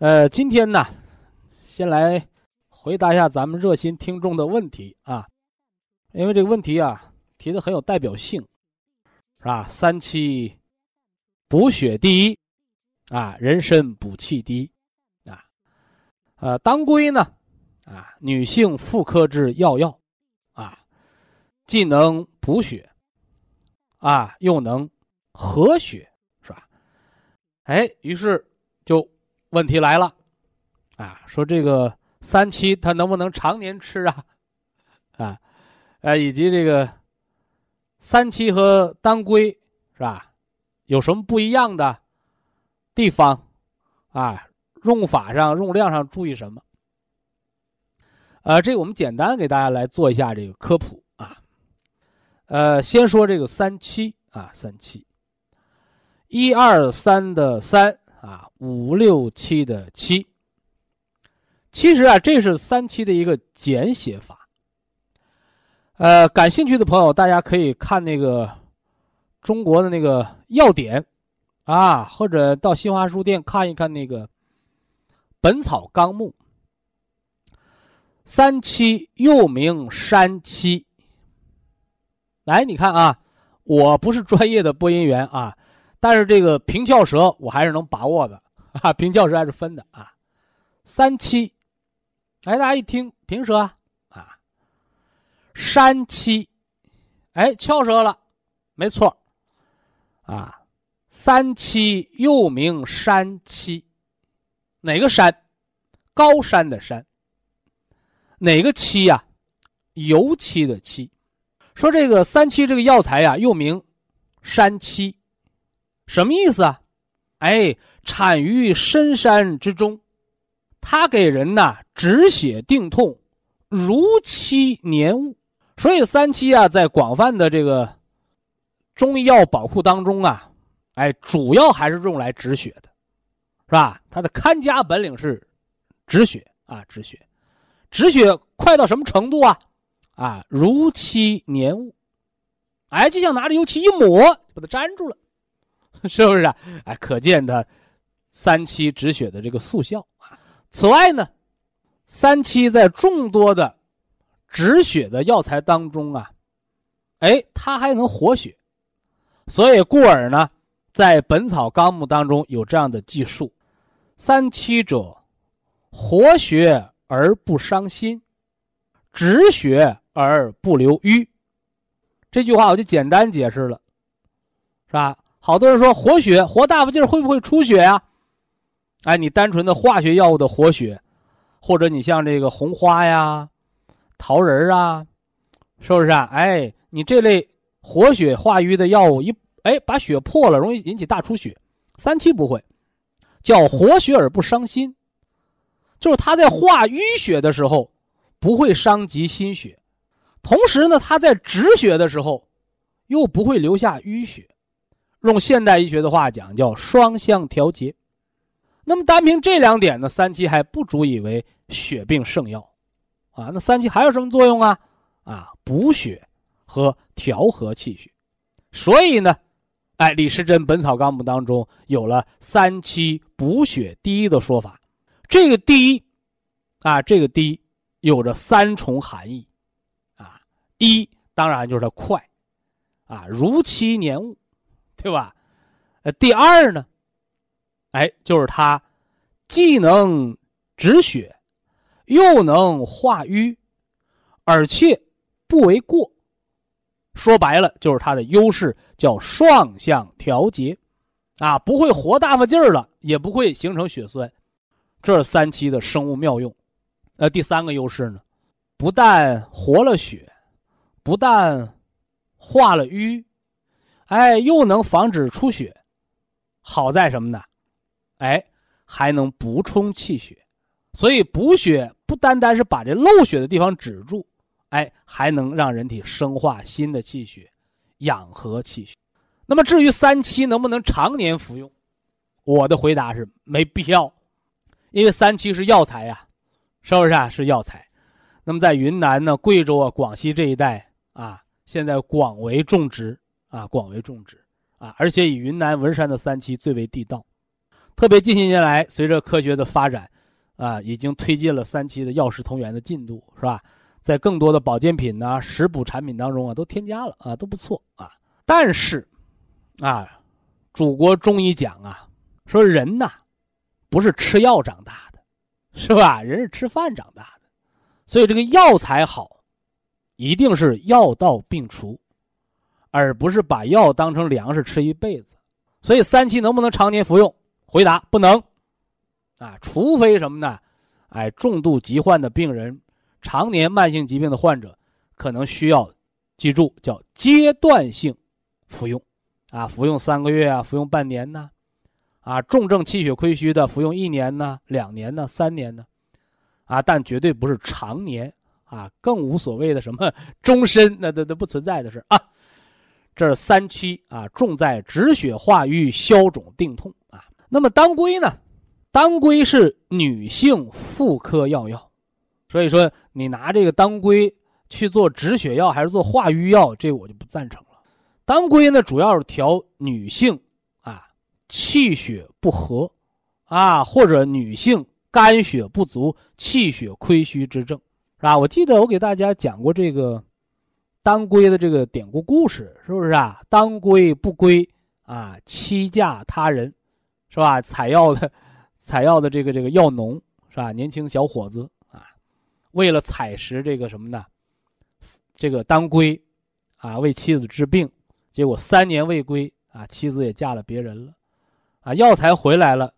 呃，今天呢，先来回答一下咱们热心听众的问题啊，因为这个问题啊提的很有代表性，是吧？三七。补血第一，啊，人参补气第一，啊，呃，当归呢，啊，女性妇科之要药，啊，既能补血，啊，又能和血，是吧？哎，于是就问题来了，啊，说这个三七它能不能常年吃啊？啊，呃，以及这个三七和当归是吧？有什么不一样的地方啊？用法上、用量上注意什么？呃，这我们简单给大家来做一下这个科普啊。呃，先说这个三七啊，三七，一二三的三啊，五六七的七。其实啊，这是三七的一个简写法。呃，感兴趣的朋友，大家可以看那个。中国的那个要点，啊，或者到新华书店看一看那个《本草纲目》。三七又名山七。来，你看啊，我不是专业的播音员啊，但是这个平翘舌我还是能把握的 啊，平翘舌还是分的啊。三七，哎，大家一听平舌啊，山七，哎，翘舌了，没错。啊，三七又名山七，哪个山？高山的山。哪个七呀？油漆的漆。说这个三七这个药材呀，又名山七，什么意思啊？哎，产于深山之中，它给人呐止血定痛，如漆粘物。所以三七啊，在广泛的这个。中医药宝库当中啊，哎，主要还是用来止血的，是吧？它的看家本领是止血啊，止血，止血快到什么程度啊？啊，如漆粘物，哎，就像拿着油漆一抹，把它粘住了，是不是啊？哎，可见它三七止血的这个速效啊。此外呢，三七在众多的止血的药材当中啊，哎，它还能活血。所以，故而呢，在《本草纲目》当中有这样的记述：“三七者，活血而不伤心，止血而不留瘀。”这句话我就简单解释了，是吧？好多人说活血，活大发劲会不会出血呀？哎，你单纯的化学药物的活血，或者你像这个红花呀、桃仁啊，是不是啊？哎，你这类。活血化瘀的药物一哎，把血破了，容易引起大出血。三七不会，叫活血而不伤心，就是它在化淤血的时候不会伤及心血，同时呢，它在止血的时候又不会留下淤血。用现代医学的话讲，叫双向调节。那么单凭这两点呢，三七还不足以为血病圣药啊。那三七还有什么作用啊？啊，补血。和调和气血，所以呢，哎，李时珍《本草纲目》当中有了“三七补血第一”的说法。这个“第一”，啊，这个“第一”有着三重含义，啊，一当然就是它快，啊，如期年物，对吧？呃，第二呢，哎，就是它既能止血，又能化瘀，而且不为过。说白了，就是它的优势叫双向调节，啊，不会活大发劲儿了，也不会形成血栓，这是三七的生物妙用。呃，第三个优势呢，不但活了血，不但化了瘀，哎，又能防止出血。好在什么呢？哎，还能补充气血，所以补血不单单是把这漏血的地方止住，哎，还能让人体生化新的气血，养和气血。那么至于三七能不能常年服用，我的回答是没必要，因为三七是药材呀，是不是啊？是药材。那么在云南呢、贵州啊、广西这一带啊，现在广为种植啊，广为种植。啊，而且以云南文山的三七最为地道，特别近些年来，随着科学的发展，啊，已经推进了三七的药食同源的进度，是吧？在更多的保健品呐、食补产品当中啊，都添加了啊，都不错啊。但是，啊，祖国中医讲啊，说人呐，不是吃药长大的，是吧？人是吃饭长大的，所以这个药材好，一定是药到病除。而不是把药当成粮食吃一辈子，所以三七能不能常年服用？回答不能，啊，除非什么呢？哎，重度疾患的病人，常年慢性疾病的患者，可能需要记住叫阶段性服用，啊，服用三个月啊，服用半年呢，啊，重症气血亏虚的服用一年呢、两年呢、三年呢，啊，但绝对不是常年啊，更无所谓的什么 终身，那都都不存在的事啊。这是三七啊，重在止血化瘀、消肿定痛啊。那么当归呢？当归是女性妇科药药，所以说你拿这个当归去做止血药还是做化瘀药，这我就不赞成了。当归呢，主要是调女性啊气血不和啊，或者女性肝血不足、气血亏虚之症，是吧？我记得我给大家讲过这个。当归的这个典故故事是不是啊？当归不归啊，欺嫁他人，是吧？采药的，采药的这个这个药农是吧？年轻小伙子啊，为了采食这个什么呢？这个当归，啊，为妻子治病，结果三年未归啊，妻子也嫁了别人了，啊，药材回来了，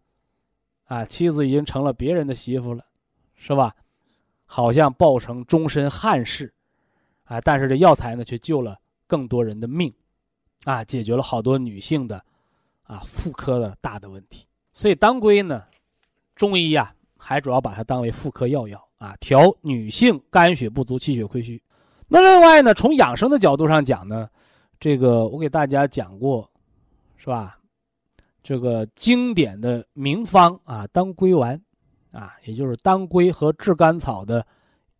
啊，妻子已经成了别人的媳妇了，是吧？好像抱成终身憾事。啊，但是这药材呢，却救了更多人的命，啊，解决了好多女性的，啊，妇科的大的问题。所以当归呢，中医呀，还主要把它当为妇科药药啊，调女性肝血不足、气血亏虚。那另外呢，从养生的角度上讲呢，这个我给大家讲过，是吧？这个经典的名方啊，当归丸，啊，也就是当归和炙甘草的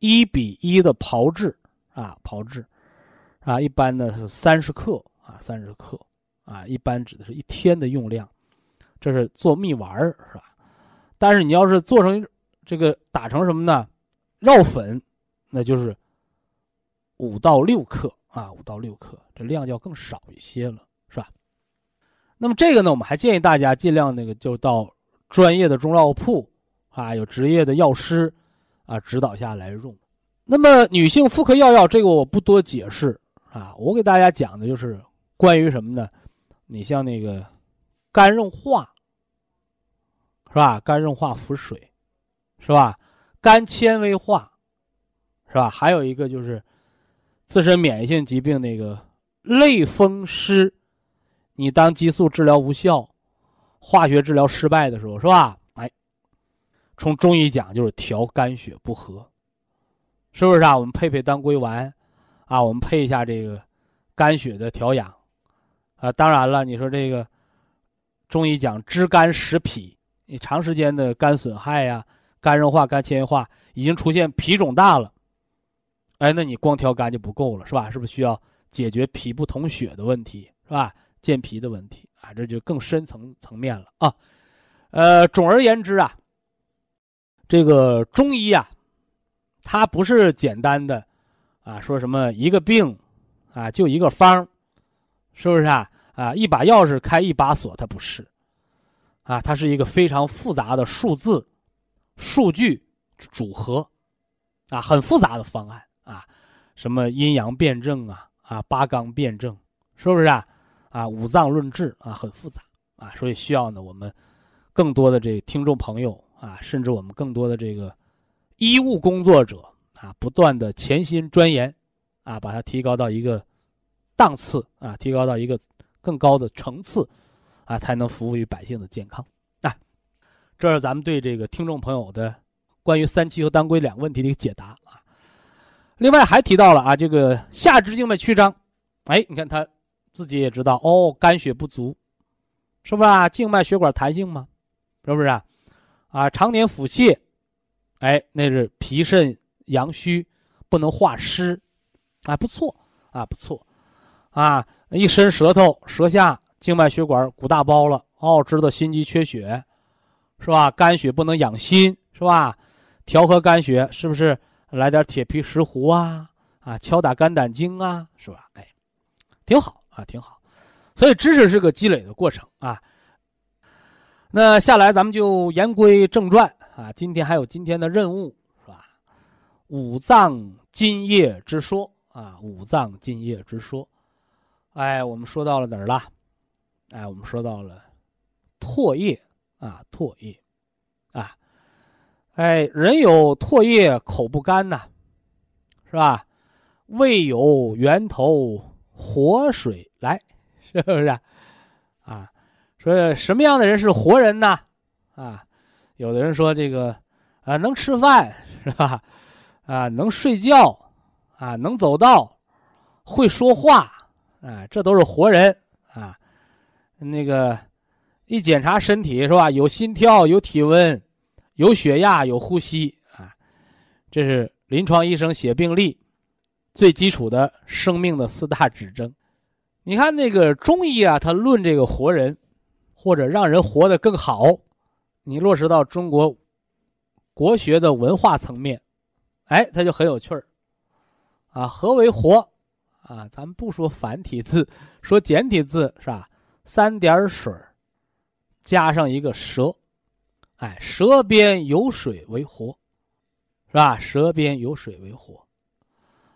一比一的炮制。啊，炮制，啊，一般呢是三十克啊，三十克，啊，一般指的是一天的用量，这是做蜜丸儿是吧？但是你要是做成这个打成什么呢？药粉，那就是五到六克啊，五到六克，这量要更少一些了，是吧？那么这个呢，我们还建议大家尽量那个就到专业的中药铺啊，有职业的药师啊指导下来用。那么，女性妇科药药这个我不多解释啊，我给大家讲的就是关于什么呢？你像那个肝硬化，是吧？肝硬化腹水，是吧？肝纤维化，是吧？还有一个就是自身免疫性疾病那个类风湿，你当激素治疗无效，化学治疗失败的时候，是吧？哎，从中医讲就是调肝血不和。是不是啊？我们配配当归丸，啊，我们配一下这个肝血的调养，啊，当然了，你说这个中医讲知肝识脾，你长时间的肝损害呀、肝硬化、肝纤维化，已经出现脾肿大了，哎，那你光调肝就不够了，是吧？是不是需要解决脾不统血的问题，是吧？健脾的问题啊，这就更深层层面了啊。呃，总而言之啊，这个中医呀。它不是简单的，啊，说什么一个病，啊，就一个方，是不是啊？啊，一把钥匙开一把锁，它不是，啊，它是一个非常复杂的数字、数据组合，啊，很复杂的方案啊，什么阴阳辩证啊，啊，八纲辩证，是不是啊？啊，五脏论治啊，很复杂啊，所以需要呢，我们更多的这听众朋友啊，甚至我们更多的这个医务工作者啊，不断的潜心钻研，啊，把它提高到一个档次啊，提高到一个更高的层次，啊，才能服务于百姓的健康。啊，这是咱们对这个听众朋友的关于三七和当归两个问题的一个解答啊。另外还提到了啊，这个下肢静脉曲张，哎，你看他。自己也知道哦，肝血不足，是不是啊？静脉血管弹性吗？是不是啊？啊，常年腹泻，哎，那是脾肾阳虚，不能化湿，啊，不错啊，不错，啊，一伸舌头，舌下静脉血管鼓大包了，哦，知道心肌缺血，是吧？肝血不能养心，是吧？调和肝血，是不是来点铁皮石斛啊？啊，敲打肝胆经啊，是吧？哎，挺好。啊，挺好，所以知识是个积累的过程啊。那下来咱们就言归正传啊，今天还有今天的任务是吧？五脏津液之说啊，五脏津液之说，哎，我们说到了哪儿了？哎，我们说到了唾液啊，唾液啊，哎，人有唾液口不干呐，是吧？胃有源头。活水来，是不是？啊，说什么样的人是活人呢？啊，有的人说这个啊，能吃饭是吧？啊，能睡觉，啊，能走道，会说话，啊，这都是活人啊。那个一检查身体是吧？有心跳，有体温，有血压，有呼吸啊。这是临床医生写病历。最基础的生命的四大指征，你看那个中医啊，他论这个活人，或者让人活得更好，你落实到中国国学的文化层面，哎，它就很有趣儿啊。何为活啊？咱们不说繁体字，说简体字是吧？三点水加上一个舌，哎，舌边有水为活，是吧？舌边有水为活。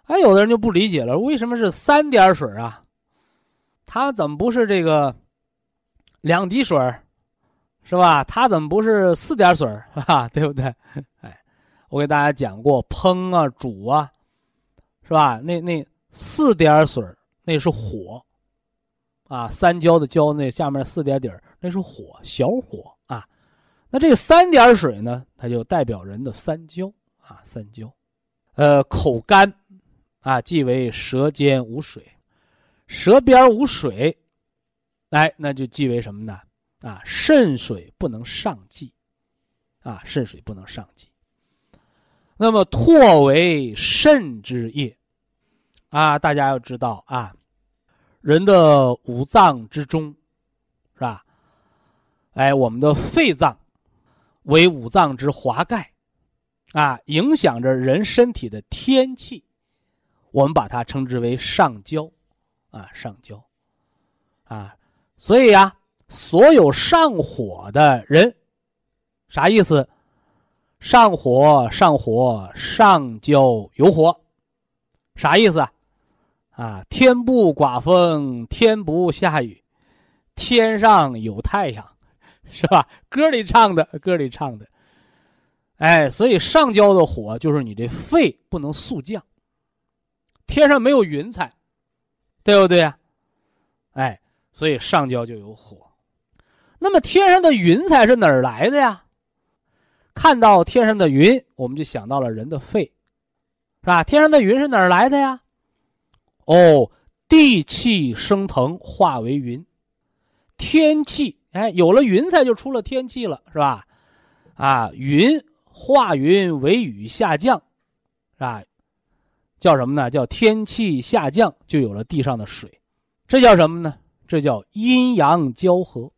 哎，有的人就不理解了，为什么是三点水啊？它怎么不是这个两滴水是吧？它怎么不是四点水 哈，对不对？哎，我给大家讲过，烹啊、煮啊，是吧？那那四点水那是火啊，三焦的焦那下面四点底儿那是火，小火啊。那这三点水呢，它就代表人的三焦啊，三焦，呃，口干。啊，即为舌尖无水，舌边无水，哎，那就即为什么呢？啊，肾水不能上济，啊，肾水不能上济。那么唾为肾之液，啊，大家要知道啊，人的五脏之中，是吧？哎，我们的肺脏为五脏之华盖，啊，影响着人身体的天气。我们把它称之为上焦，啊，上焦，啊，所以呀，所有上火的人，啥意思？上火，上火，上焦有火，啥意思啊？啊，天不刮风，天不下雨，天上有太阳，是吧？歌里唱的，歌里唱的，哎，所以上焦的火就是你这肺不能速降。天上没有云彩，对不对呀？哎，所以上焦就有火。那么天上的云彩是哪儿来的呀？看到天上的云，我们就想到了人的肺，是吧？天上的云是哪儿来的呀？哦，地气升腾化为云，天气哎，有了云彩就出了天气了，是吧？啊，云化云为雨下降，是吧？叫什么呢？叫天气下降，就有了地上的水，这叫什么呢？这叫阴阳交合。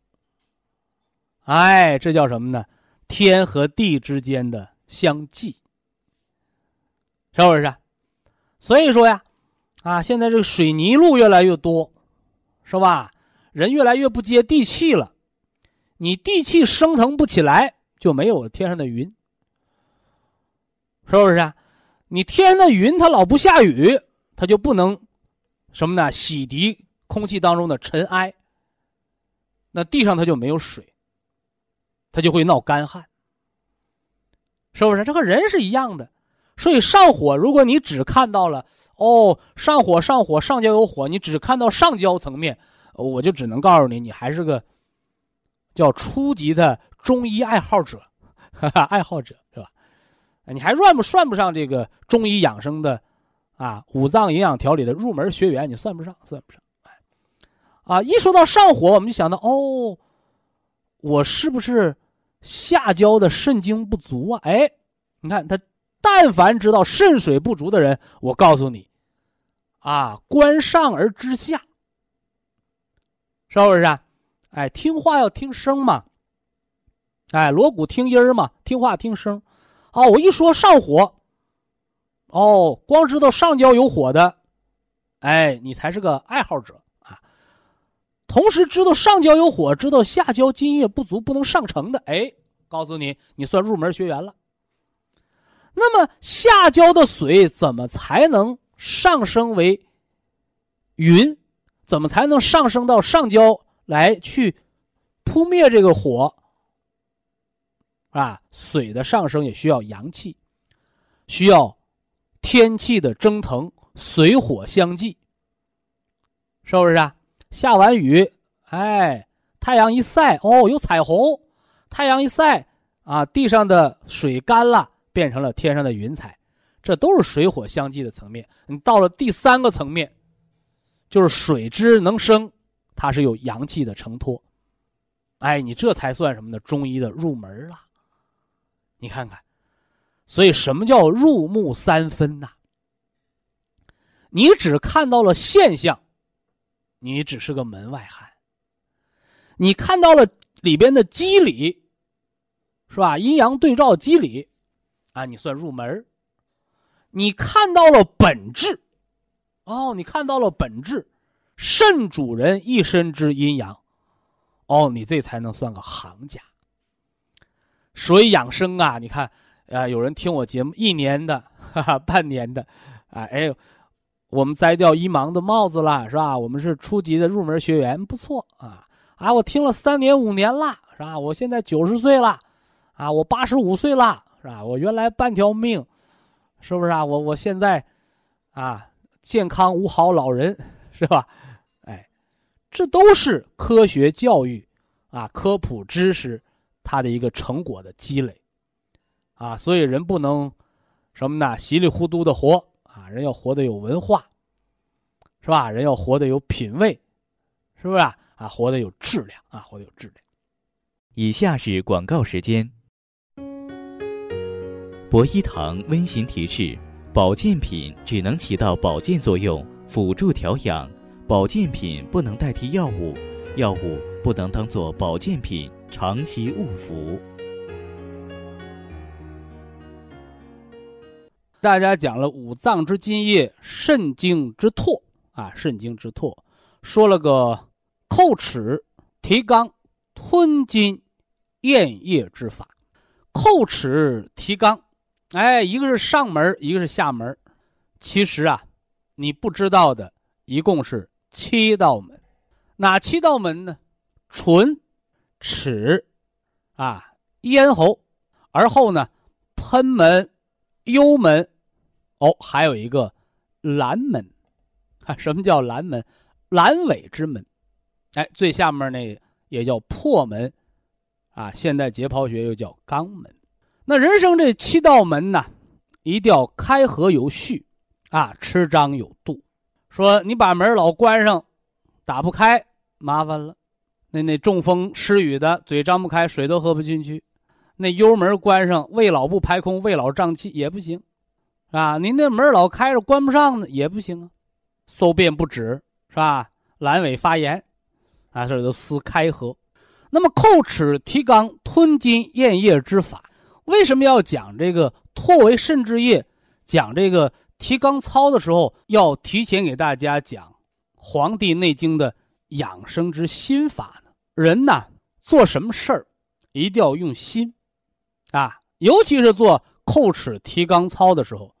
哎，这叫什么呢？天和地之间的相济，是不是？所以说呀，啊，现在这个水泥路越来越多，是吧？人越来越不接地气了。你地气升腾不起来，就没有天上的云，是不是？你天上的云它老不下雨，它就不能什么呢？洗涤空气当中的尘埃。那地上它就没有水，他就会闹干旱，是不是？这和人是一样的。所以上火，如果你只看到了哦，上火上火上焦有火，你只看到上焦层面，我就只能告诉你，你还是个叫初级的中医爱好者，哈哈，爱好者是吧？你还算不算不上这个中医养生的啊？五脏营养调理的入门学员，你算不上，算不上。啊，一说到上火，我们就想到哦，我是不是下焦的肾精不足啊？哎，你看他。但凡知道肾水不足的人，我告诉你，啊，观上而知下，是不是啊？哎，听话要听声嘛，哎，锣鼓听音儿嘛，听话听声。好，我一说上火，哦，光知道上焦有火的，哎，你才是个爱好者。同时知道上焦有火，知道下焦津液不足不能上承的，哎，告诉你，你算入门学员了。那么下焦的水怎么才能上升为云？怎么才能上升到上焦来去扑灭这个火？啊，水的上升也需要阳气，需要天气的蒸腾，水火相济，是不是啊？下完雨，哎，太阳一晒，哦，有彩虹。太阳一晒，啊，地上的水干了。变成了天上的云彩，这都是水火相济的层面。你到了第三个层面，就是水之能生，它是有阳气的承托。哎，你这才算什么呢？中医的入门了。你看看，所以什么叫入木三分呐？你只看到了现象，你只是个门外汉。你看到了里边的机理，是吧？阴阳对照机理。啊，你算入门你看到了本质，哦，你看到了本质，肾主人一身之阴阳，哦，你这才能算个行家。所以养生啊，你看，啊，有人听我节目一年的，哈哈，半年的，啊，哎呦，我们摘掉一盲的帽子了，是吧？我们是初级的入门学员，不错啊，啊，我听了三年五年了，是吧？我现在九十岁了，啊，我八十五岁了。是吧？我原来半条命，是不是啊？我我现在，啊，健康无好老人，是吧？哎，这都是科学教育，啊，科普知识，它的一个成果的积累，啊，所以人不能什么呢？稀里糊涂的活，人要活得有文化，是吧？人要活得有品位，是不是啊？活得有质量啊，活得有质量。以下是广告时间。博一堂温馨提示：保健品只能起到保健作用，辅助调养；保健品不能代替药物，药物不能当做保健品长期误服。大家讲了五脏之津液，肾经之唾啊，肾经之唾，说了个叩齿、提肛、吞津、咽液之法。叩齿、提肛。哎，一个是上门，一个是下门。其实啊，你不知道的，一共是七道门。哪七道门呢？唇、齿，啊，咽喉，而后呢，喷门、幽门，哦，还有一个阑门。啊，什么叫阑门？阑尾之门。哎，最下面那也叫破门，啊，现在解剖学又叫肛门。那人生这七道门呢，一定要开合有序，啊，吃张有度。说你把门老关上，打不开，麻烦了。那那中风失语的，嘴张不开，水都喝不进去。那幽门关上，胃老不排空，胃老胀气也不行，啊，您那门老开着，关不上呢也不行啊。搜便不止，是吧？阑尾发炎，啊，这都撕开合。那么叩齿提肛吞津咽液之法。为什么要讲这个唾为肾之液？讲这个提肛操的时候，要提前给大家讲《黄帝内经》的养生之心法呢？人呐，做什么事儿一定要用心啊，尤其是做叩齿提肛操的时候，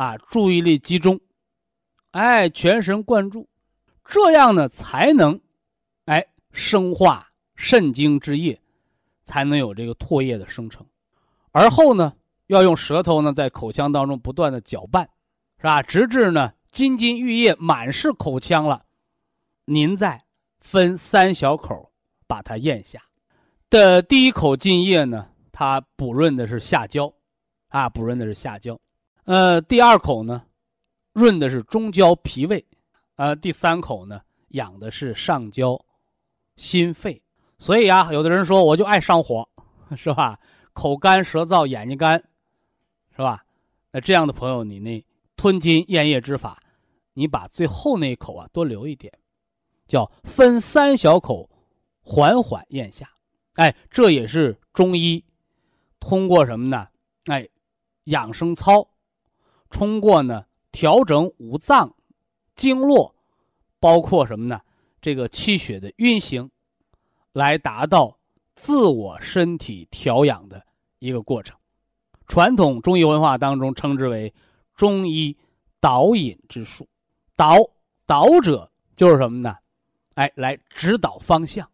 啊，注意力集中，哎，全神贯注，这样呢才能，哎，生化肾精之液，才能有这个唾液的生成。而后呢，要用舌头呢在口腔当中不断的搅拌，是吧？直至呢津津玉液满是口腔了，您再分三小口把它咽下。的第一口津液呢，它补润的是下焦，啊，补润的是下焦。呃，第二口呢，润的是中焦脾胃，呃，第三口呢，养的是上焦心肺。所以啊，有的人说我就爱上火，是吧？口干舌燥，眼睛干，是吧？那这样的朋友，你那吞津咽液之法，你把最后那一口啊多留一点，叫分三小口，缓缓咽下。哎，这也是中医通过什么呢？哎，养生操，通过呢调整五脏经络，包括什么呢？这个气血的运行，来达到自我身体调养的一个过程。传统中医文化当中称之为中医导引之术。导导者就是什么呢？哎，来指导方向。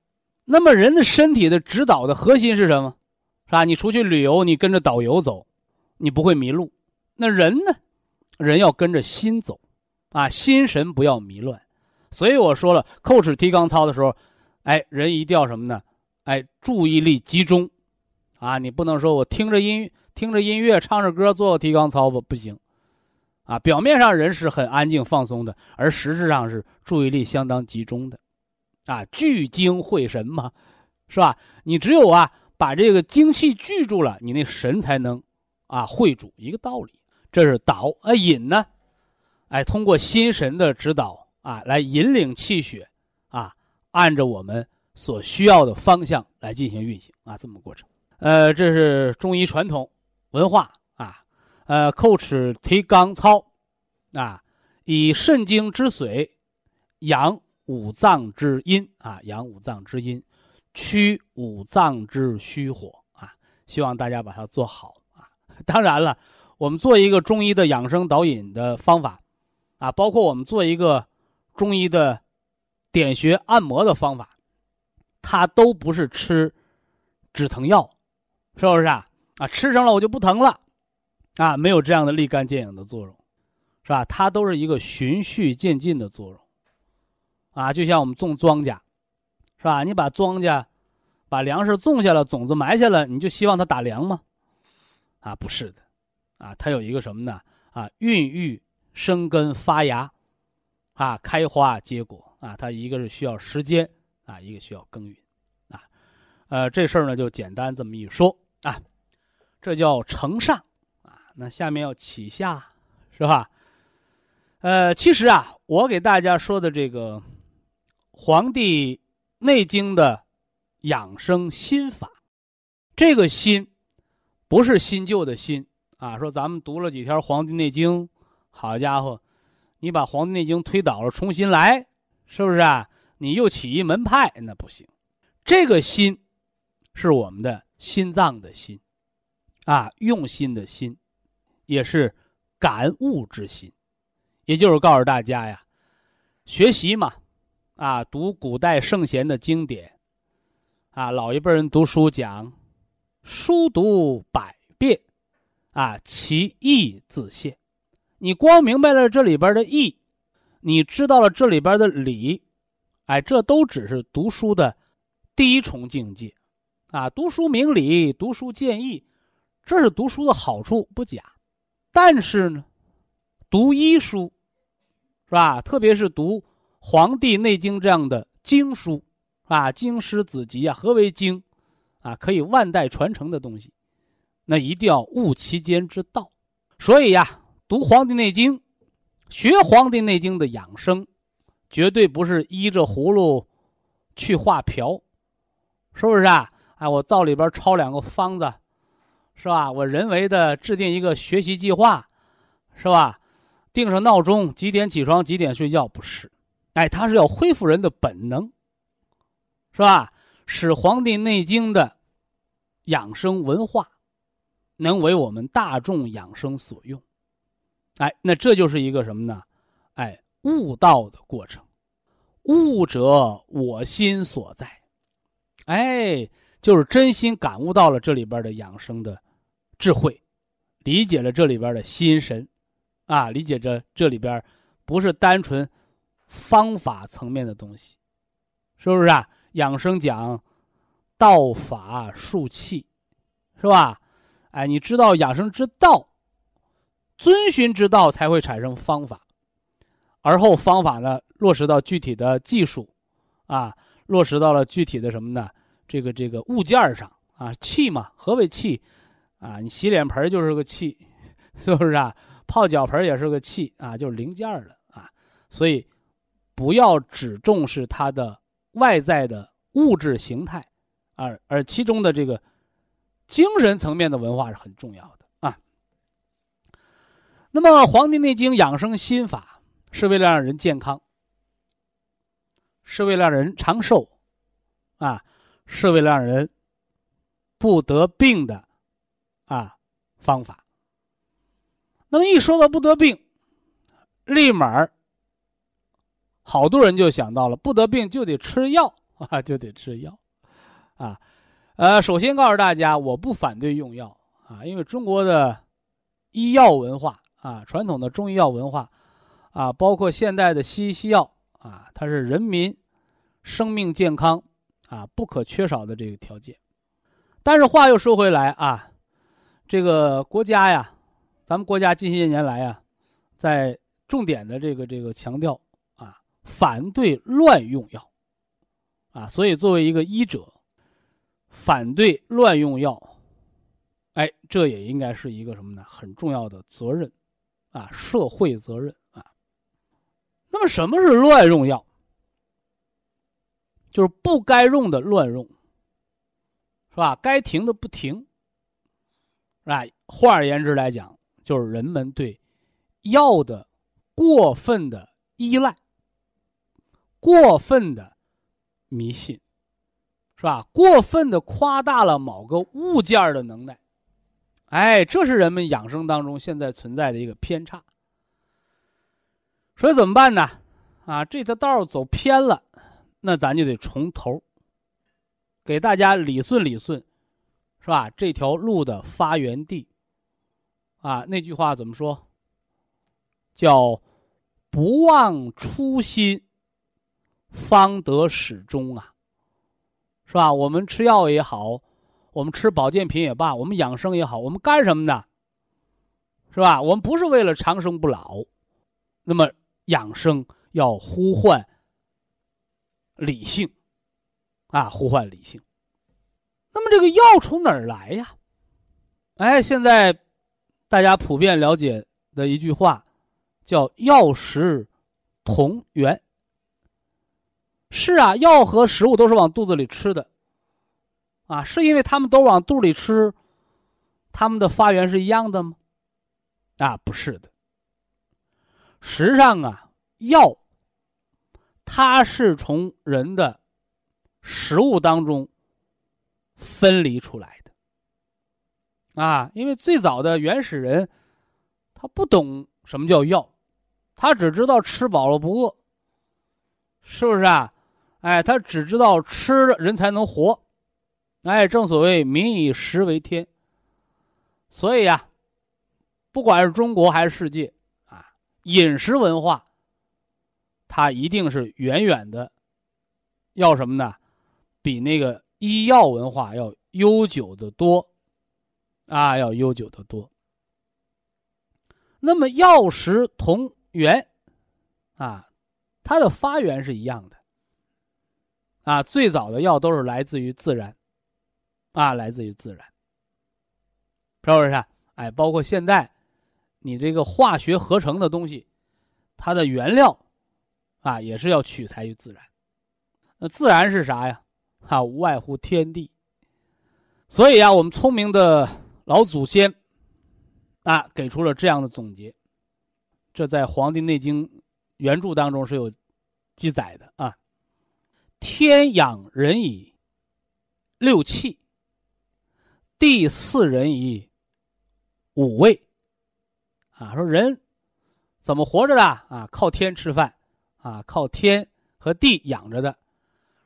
那么人的身体的指导的核心是什么？是吧？你出去旅游，你跟着导游走，你不会迷路。那人呢？人要跟着心走，啊，心神不要迷乱。所以我说了，叩齿提肛操的时候，哎，人一定要什么呢？哎，注意力集中，啊，你不能说我听着音听着音乐唱着歌做提肛操吧，不行，啊，表面上人是很安静放松的，而实质上是注意力相当集中的。啊，聚精会神嘛，是吧？你只有啊，把这个精气聚住了，你那神才能啊会主。一个道理，这是导啊引呢，哎，通过心神的指导啊，来引领气血啊，按照我们所需要的方向来进行运行啊，这么过程。呃，这是中医传统文化啊，呃，叩齿提肛操啊，以肾经之水养。五脏之阴啊，养五脏之阴，驱五脏之虚火啊，希望大家把它做好啊。当然了，我们做一个中医的养生导引的方法啊，包括我们做一个中医的点穴按摩的方法，它都不是吃止疼药，是不是啊？啊，吃上了我就不疼了啊，没有这样的立竿见影的作用，是吧？它都是一个循序渐进的作用。啊，就像我们种庄稼，是吧？你把庄稼，把粮食种下了，种子埋下了，你就希望它打粮吗？啊，不是的，啊，它有一个什么呢？啊，孕育、生根、发芽，啊，开花结果，啊，它一个是需要时间，啊，一个需要耕耘，啊，呃，这事儿呢就简单这么一说啊，这叫承上，啊，那下面要启下，是吧？呃，其实啊，我给大家说的这个。《黄帝内经》的养生心法，这个心不是新旧的新啊。说咱们读了几条《黄帝内经》，好家伙，你把《黄帝内经》推倒了，重新来，是不是啊？你又起一门派，那不行。这个心是我们的心脏的心啊，用心的心，也是感悟之心，也就是告诉大家呀，学习嘛。啊，读古代圣贤的经典，啊，老一辈人读书讲，书读百，啊，其义自现。你光明白了这里边的义，你知道了这里边的理，哎，这都只是读书的第一重境界，啊，读书明理，读书见义，这是读书的好处不假。但是呢，读医书，是吧？特别是读。《黄帝内经》这样的经书，啊，经师子集啊，何为经？啊，可以万代传承的东西，那一定要悟其间之道。所以呀，读《黄帝内经》，学《黄帝内经》的养生，绝对不是依着葫芦去画瓢，是不是啊？哎，我灶里边抄两个方子，是吧？我人为的制定一个学习计划，是吧？定上闹钟，几点起床，几点睡觉？不是。哎，他是要恢复人的本能，是吧？使《黄帝内经》的养生文化能为我们大众养生所用。哎，那这就是一个什么呢？哎，悟道的过程。悟者，我心所在。哎，就是真心感悟到了这里边的养生的智慧，理解了这里边的心神，啊，理解着这里边不是单纯方法层面的东西，是不是啊？养生讲道法术器，是吧？哎，你知道养生之道，遵循之道才会产生方法，而后方法呢落实到具体的技术，啊。落实到了具体的什么呢？这个这个物件上啊，气嘛，何为气？啊，你洗脸盆就是个气，是不是啊？泡脚盆也是个气啊，就是零件了啊。所以，不要只重视它的外在的物质形态，而而其中的这个精神层面的文化是很重要的啊。那么，《黄帝内经》养生心法是为了让人健康。是为了让人长寿，啊，是为了让人不得病的啊方法。那么一说到不得病，立马好多人就想到了不得病就得吃药 啊，就得吃药啊。呃，首先告诉大家，我不反对用药啊，因为中国的医药文化啊，传统的中医药文化啊，包括现代的西医西药。啊，它是人民生命健康啊不可缺少的这个条件。但是话又说回来啊，这个国家呀，咱们国家近些年来呀，在重点的这个这个强调啊，反对乱用药啊，所以作为一个医者，反对乱用药，哎，这也应该是一个什么呢？很重要的责任啊，社会责任啊。那么什么是乱用药？就是不该用的乱用，是吧？该停的不停，是吧？换而言之来讲，就是人们对药的过分的依赖、过分的迷信，是吧？过分的夸大了某个物件的能耐，哎，这是人们养生当中现在存在的一个偏差。所以怎么办呢？啊，这条道走偏了，那咱就得从头给大家理顺理顺，是吧？这条路的发源地，啊，那句话怎么说？叫“不忘初心，方得始终”啊，是吧？我们吃药也好，我们吃保健品也罢，我们养生也好，我们干什么呢？是吧？我们不是为了长生不老，那么。养生要呼唤理性，啊，呼唤理性。那么这个药从哪儿来呀？哎，现在大家普遍了解的一句话叫“药食同源”。是啊，药和食物都是往肚子里吃的，啊，是因为他们都往肚里吃，他们的发源是一样的吗？啊，不是的。实际上啊，药它是从人的食物当中分离出来的啊，因为最早的原始人他不懂什么叫药，他只知道吃饱了不饿，是不是啊？哎，他只知道吃了人才能活，哎，正所谓民以食为天，所以呀，不管是中国还是世界啊。饮食文化，它一定是远远的，要什么呢？比那个医药文化要悠久的多，啊，要悠久的多。那么药食同源，啊，它的发源是一样的，啊，最早的药都是来自于自然，啊，来自于自然，是不是？哎，包括现在。你这个化学合成的东西，它的原料，啊，也是要取材于自然。那自然是啥呀？啊，无外乎天地。所以啊，我们聪明的老祖先，啊，给出了这样的总结。这在《黄帝内经》原著当中是有记载的啊。天养人以六气，地四人以五味。啊，说人怎么活着的啊？靠天吃饭，啊，靠天和地养着的。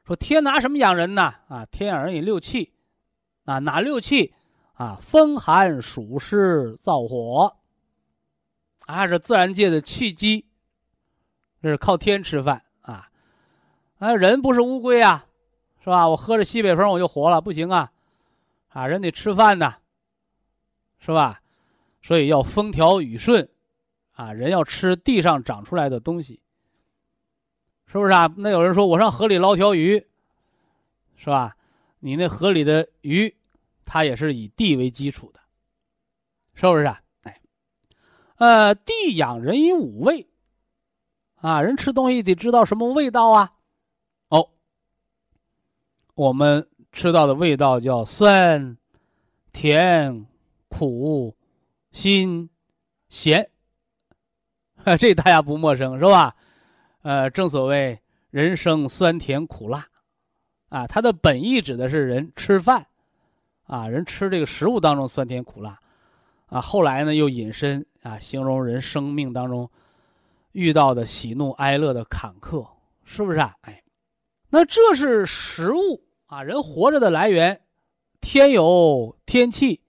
说天拿什么养人呢？啊，天养人以六气，啊，哪六气？啊，风寒暑湿燥火。啊，这自然界的气机，这是靠天吃饭啊。人不是乌龟啊，是吧？我喝着西北风我就活了，不行啊，啊，人得吃饭呐，是吧？所以要风调雨顺，啊，人要吃地上长出来的东西，是不是啊？那有人说我上河里捞条鱼，是吧？你那河里的鱼，它也是以地为基础的，是不是啊？哎，呃，地养人以五味，啊，人吃东西得知道什么味道啊？我们吃到的味道叫酸、甜、苦。辛、咸，这大家不陌生是吧？呃，正所谓人生酸甜苦辣，啊，它的本意指的是人吃饭，啊，人吃这个食物当中酸甜苦辣，啊，后来呢又引申啊，形容人生命当中遇到的喜怒哀乐的坎坷，是不是啊？哎，那这是食物啊，人活着的来源，天有天气。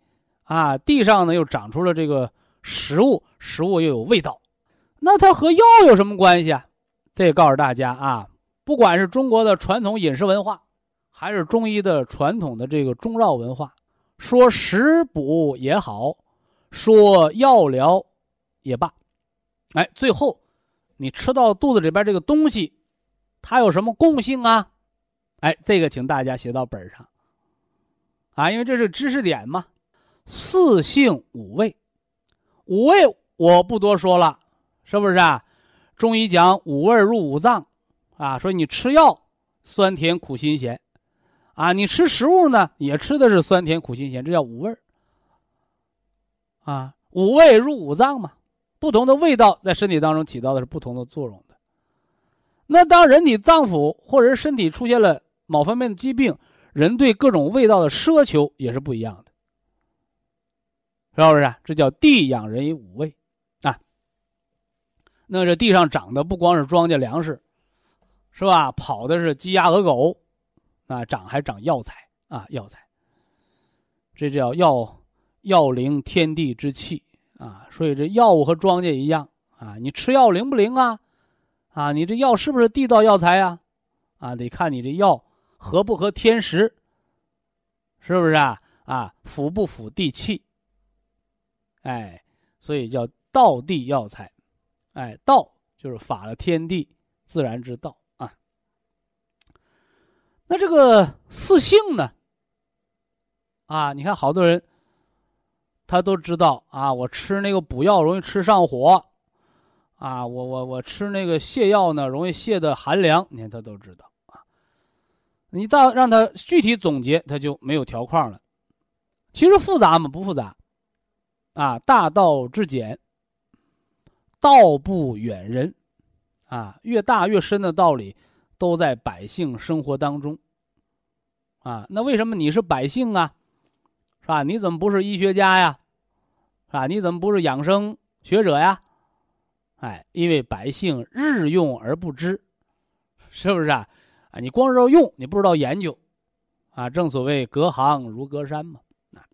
啊，地上呢又长出了这个食物，食物又有味道，那它和药有什么关系啊？这告诉大家啊，不管是中国的传统饮食文化，还是中医的传统的这个中药文化，说食补也好，说药疗也罢，哎，最后你吃到肚子里边这个东西，它有什么共性啊？哎，这个请大家写到本上啊，因为这是知识点嘛。四性五味，五味我不多说了，是不是啊？中医讲五味入五脏，啊，说你吃药酸甜苦辛咸，啊，你吃食物呢也吃的是酸甜苦辛咸，这叫五味啊，五味入五脏嘛，不同的味道在身体当中起到的是不同的作用。那当人体脏腑或者身体出现了某方面的疾病，人对各种味道的奢求也是不一样的。是不是？这叫地养人以五味，啊。那这地上长的不光是庄稼粮食，是吧？跑的是鸡鸭鹅狗，啊，长还长药材啊，药材。这叫药药灵天地之气啊。所以这药物和庄稼一样啊，你吃药灵不灵啊？啊，你这药是不是地道药材呀？啊，得看你这药合不合天时，是不是啊？啊，符不符地气？哎，所以叫道地药材，哎，道就是法了天地自然之道啊。那这个四性呢？啊，你看好多人，他都知道啊，我吃那个补药容易吃上火，啊，我我我吃那个泻药呢容易泻的寒凉，你看他都知道啊。你到让他具体总结，他就没有条框了。其实复杂吗？不复杂。啊，大道至简，道不远人，啊，越大越深的道理，都在百姓生活当中。啊，那为什么你是百姓啊？是吧？你怎么不是医学家呀？是吧？你怎么不是养生学者呀？哎，因为百姓日用而不知，是不是啊？啊，你光知道用，你不知道研究，啊，正所谓隔行如隔山嘛。啊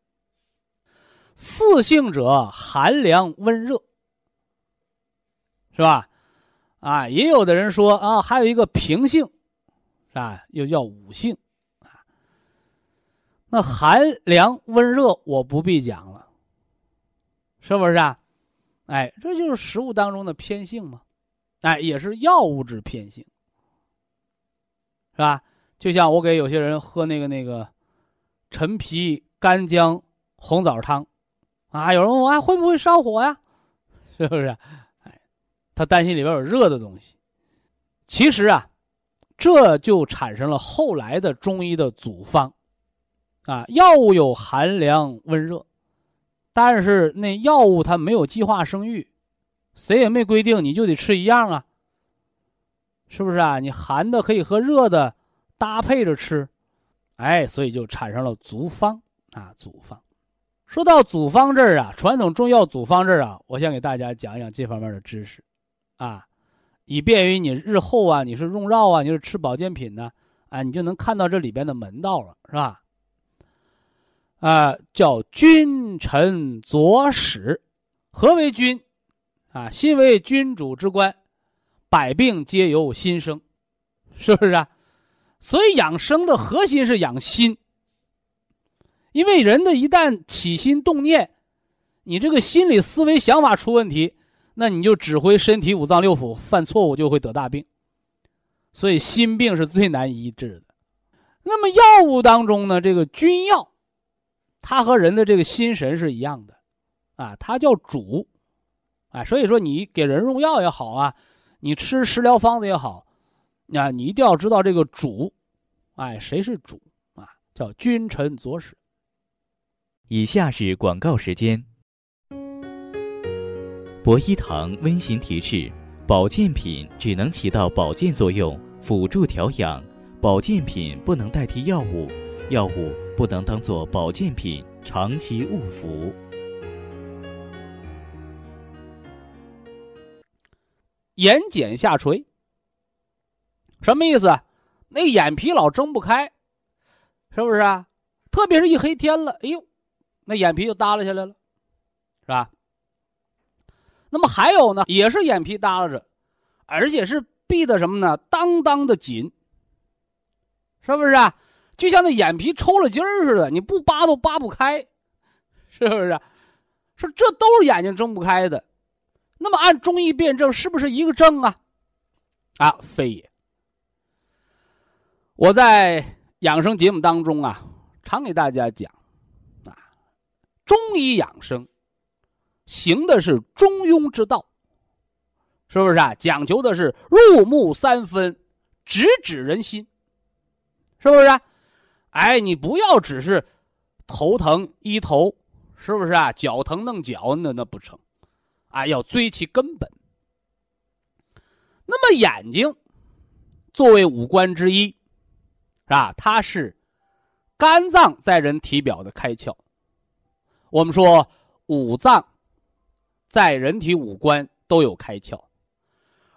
四性者，寒凉温热，是吧？啊，也有的人说啊，还有一个平性，是吧？又叫五性，啊。那寒凉温热，我不必讲了，是不是啊？哎，这就是食物当中的偏性嘛，哎，也是药物质偏性，是吧？就像我给有些人喝那个那个陈皮干姜红枣汤。啊，有人问我啊，会不会上火呀？是不是？哎，他担心里边有热的东西。其实啊，这就产生了后来的中医的组方。啊，药物有寒凉温热，但是那药物它没有计划生育，谁也没规定你就得吃一样啊。是不是啊？你寒的可以和热的搭配着吃，哎，所以就产生了组方啊，组方。说到组方这儿啊，传统中药组方这儿啊，我先给大家讲一讲这方面的知识，啊，以便于你日后啊，你是用药啊，你是吃保健品呢，啊，你就能看到这里边的门道了，是吧？啊，叫君臣佐使，何为君？啊，心为君主之官，百病皆由心生，是不是啊？所以养生的核心是养心。因为人的一旦起心动念，你这个心理思维想法出问题，那你就指挥身体五脏六腑犯错误，就会得大病。所以心病是最难医治的。那么药物当中呢，这个君药，它和人的这个心神是一样的，啊，它叫主，啊，所以说你给人用药也好啊，你吃食疗方子也好，啊，你一定要知道这个主，哎，谁是主啊？叫君臣佐使。以下是广告时间。博一堂温馨提示：保健品只能起到保健作用，辅助调养；保健品不能代替药物，药物不能当做保健品长期误服。眼睑下垂，什么意思？那眼皮老睁不开，是不是啊？特别是一黑天了，哎呦！那眼皮就耷拉下来了，是吧？那么还有呢，也是眼皮耷拉着，而且是闭的什么呢？当当的紧，是不是啊？就像那眼皮抽了筋儿似的，你不扒都扒不开，是不是？说这都是眼睛睁不开的。那么按中医辨证，是不是一个症啊？啊，非也。我在养生节目当中啊，常给大家讲啊。中医养生，行的是中庸之道，是不是啊？讲究的是入木三分，直指人心，是不是？啊？哎，你不要只是头疼医头，是不是啊？脚疼弄脚，那那不成，啊，要追其根本。那么眼睛作为五官之一，是吧？它是肝脏在人体表的开窍。我们说五脏在人体五官都有开窍，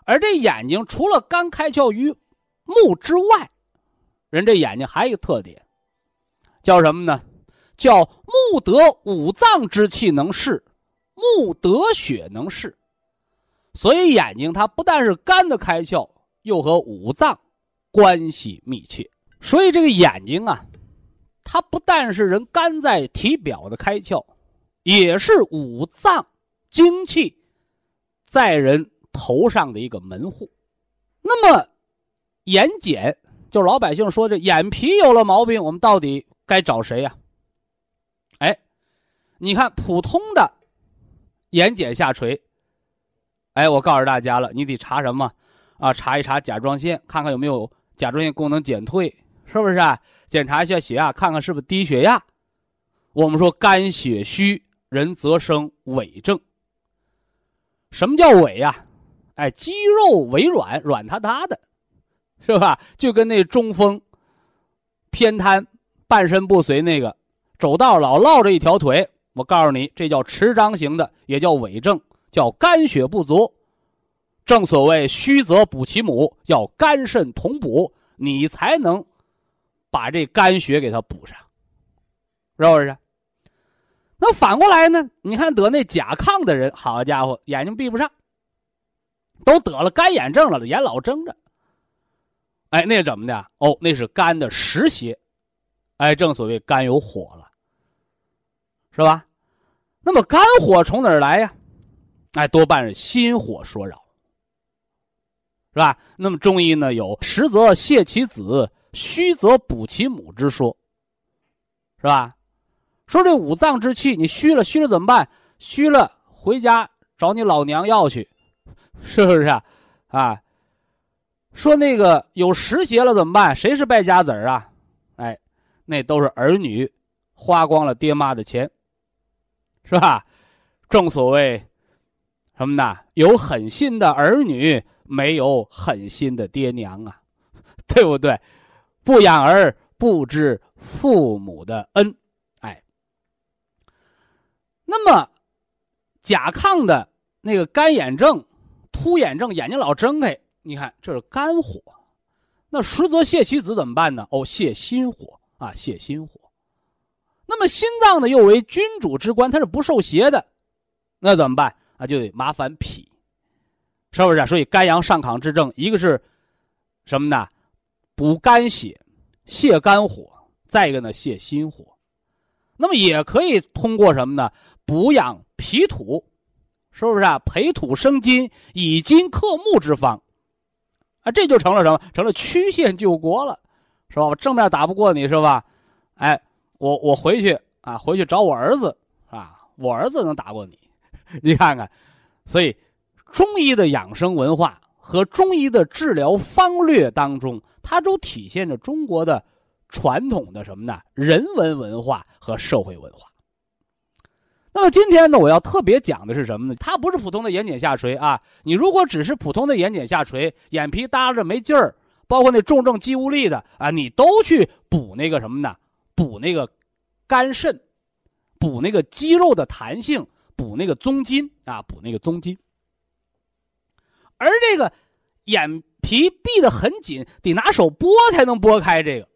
而这眼睛除了肝开窍于目之外，人这眼睛还有一个特点，叫什么呢？叫目得五脏之气能视，目得血能视。所以眼睛它不但是肝的开窍，又和五脏关系密切。所以这个眼睛啊。它不但是人肝在体表的开窍，也是五脏精气在人头上的一个门户。那么，眼睑就老百姓说这眼皮有了毛病，我们到底该找谁呀？哎，你看普通的眼睑下垂，哎，我告诉大家了，你得查什么啊？查一查甲状腺，看看有没有甲状腺功能减退。是不是啊？检查一下血压，看看是不是低血压。我们说肝血虚，人则生痿症。什么叫痿呀？哎，肌肉微软，软塌塌的，是吧？就跟那中风、偏瘫、半身不遂那个，走道老落着一条腿。我告诉你，这叫持张型的，也叫痿症，叫肝血不足。正所谓虚则补其母，要肝肾同补，你才能。把这肝血给它补上，是不是？那反过来呢？你看得那甲亢的人，好家伙，眼睛闭不上，都得了干眼症了，眼老睁着。哎，那怎么的？哦，那是肝的实邪。哎，正所谓肝有火了，是吧？那么肝火从哪儿来呀？哎，多半是心火所扰，是吧？那么中医呢，有实则泻其子。虚则补其母之说，是吧？说这五脏之气，你虚了，虚了怎么办？虚了回家找你老娘要去，是不是啊？啊，说那个有实邪了怎么办？谁是败家子儿啊？哎，那都是儿女花光了爹妈的钱，是吧？正所谓什么呢？有狠心的儿女，没有狠心的爹娘啊，对不对？不养儿不知父母的恩，哎。那么，甲亢的那个干眼症、突眼症，眼睛老睁开，你看这是肝火。那实则泻其子怎么办呢？哦，泻心火啊，泻心火。那么心脏呢，又为君主之官，它是不受邪的，那怎么办啊？就得麻烦脾，是不是？所以肝阳上亢之症，一个是什么呢？补肝血，泻肝火；再一个呢，泻心火。那么也可以通过什么呢？补养脾土，是不是啊？培土生金，以金克木之方。啊，这就成了什么？成了曲线救国了，是吧？我正面打不过你，是吧？哎，我我回去啊，回去找我儿子啊，我儿子能打过你，你看看。所以，中医的养生文化和中医的治疗方略当中，它都体现着中国的传统的什么呢？人文文化和社会文化。那么今天呢，我要特别讲的是什么呢？它不是普通的眼睑下垂啊。你如果只是普通的眼睑下垂，眼皮耷拉着没劲儿，包括那重症肌无力的啊，你都去补那个什么呢？补那个肝肾，补那个肌肉的弹性，补那个宗筋啊，补那个宗筋。而这个眼皮闭得很紧，得拿手拨才能拨开这个，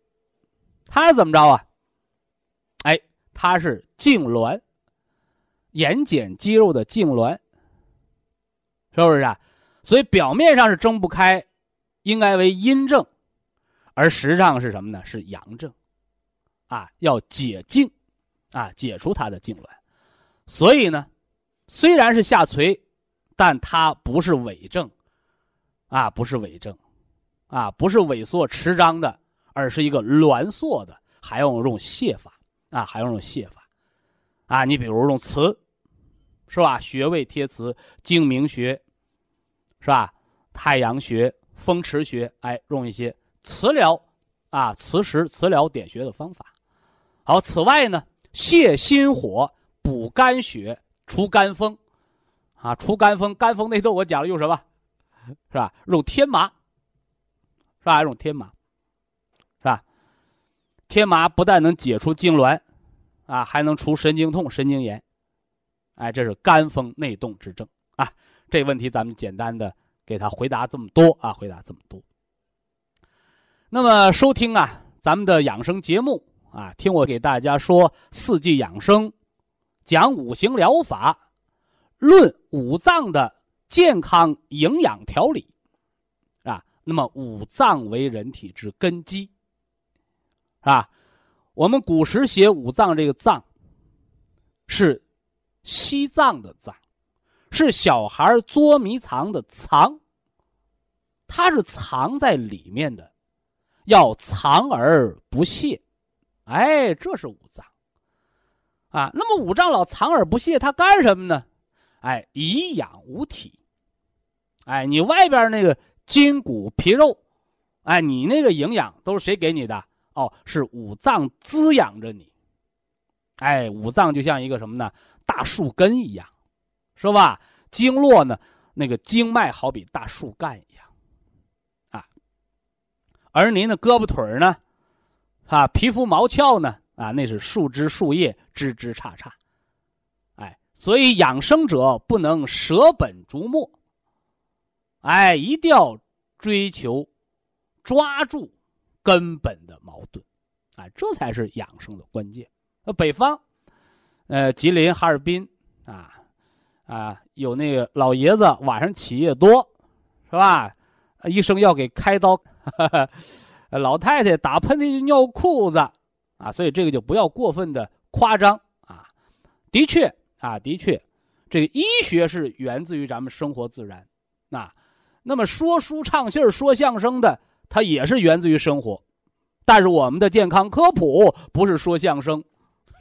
它是怎么着啊？哎，它是痉挛。眼睑肌肉的痉挛，是不是啊？所以表面上是睁不开，应该为阴症，而实际上是什么呢？是阳症，啊，要解痉，啊，解除它的痉挛。所以呢，虽然是下垂，但它不是痿症，啊，不是痿症，啊，不是萎缩迟张的，而是一个挛缩的，还要用泻法，啊，还要用泻法，啊，你比如用磁。是吧？穴位贴磁，睛明穴，是吧？太阳穴、风池穴，哎，用一些磁疗，啊，磁石、磁疗点穴的方法。好，此外呢，泻心火、补肝血、除肝风，啊，除肝风。肝风那都我讲了，用什么？是吧？用天麻，是吧？用天麻，是吧？天麻不但能解除痉挛，啊，还能除神经痛、神经炎。哎，这是肝风内动之症啊！这问题咱们简单的给他回答这么多啊，回答这么多。那么收听啊，咱们的养生节目啊，听我给大家说四季养生，讲五行疗法，论五脏的健康营养调理啊。那么五脏为人体之根基啊，我们古时写五脏这个脏是。西藏的藏，是小孩捉迷藏的藏。它是藏在里面的，要藏而不泄，哎，这是五脏。啊，那么五脏老藏而不泄，它干什么呢？哎，以养五体。哎，你外边那个筋骨皮肉，哎，你那个营养都是谁给你的？哦，是五脏滋养着你。哎，五脏就像一个什么呢？大树根一样，是吧？经络呢，那个经脉好比大树干一样，啊。而您的胳膊腿儿呢，啊，皮肤毛窍呢，啊，那是树枝树叶枝枝杈杈，哎，所以养生者不能舍本逐末，哎，一定要追求抓住根本的矛盾，啊，这才是养生的关键。那，北方，呃，吉林、哈尔滨，啊，啊，有那个老爷子晚上起夜多，是吧？医生要给开刀，老太太打喷嚏就尿裤子，啊，所以这个就不要过分的夸张啊。的确啊，的确，这个医学是源自于咱们生活自然，那，那么说书唱戏说相声的，他也是源自于生活，但是我们的健康科普不是说相声。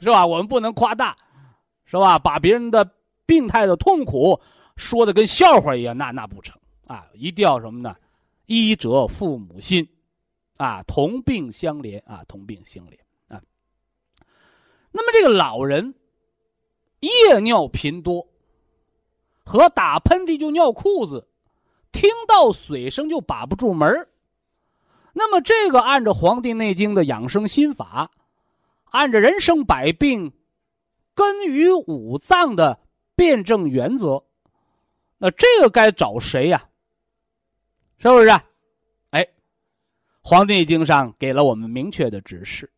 是吧？我们不能夸大，是吧？把别人的病态的痛苦说的跟笑话一样，那那不成啊！一定要什么呢？医者父母心，啊，同病相怜啊，同病相怜啊。那么这个老人夜尿频多，和打喷嚏就尿裤子，听到水声就把不住门那么这个按照《黄帝内经》的养生心法。按着人生百病根于五脏的辩证原则，那这个该找谁呀？是不是？啊哎，《黄帝内经》上给了我们明确的指示，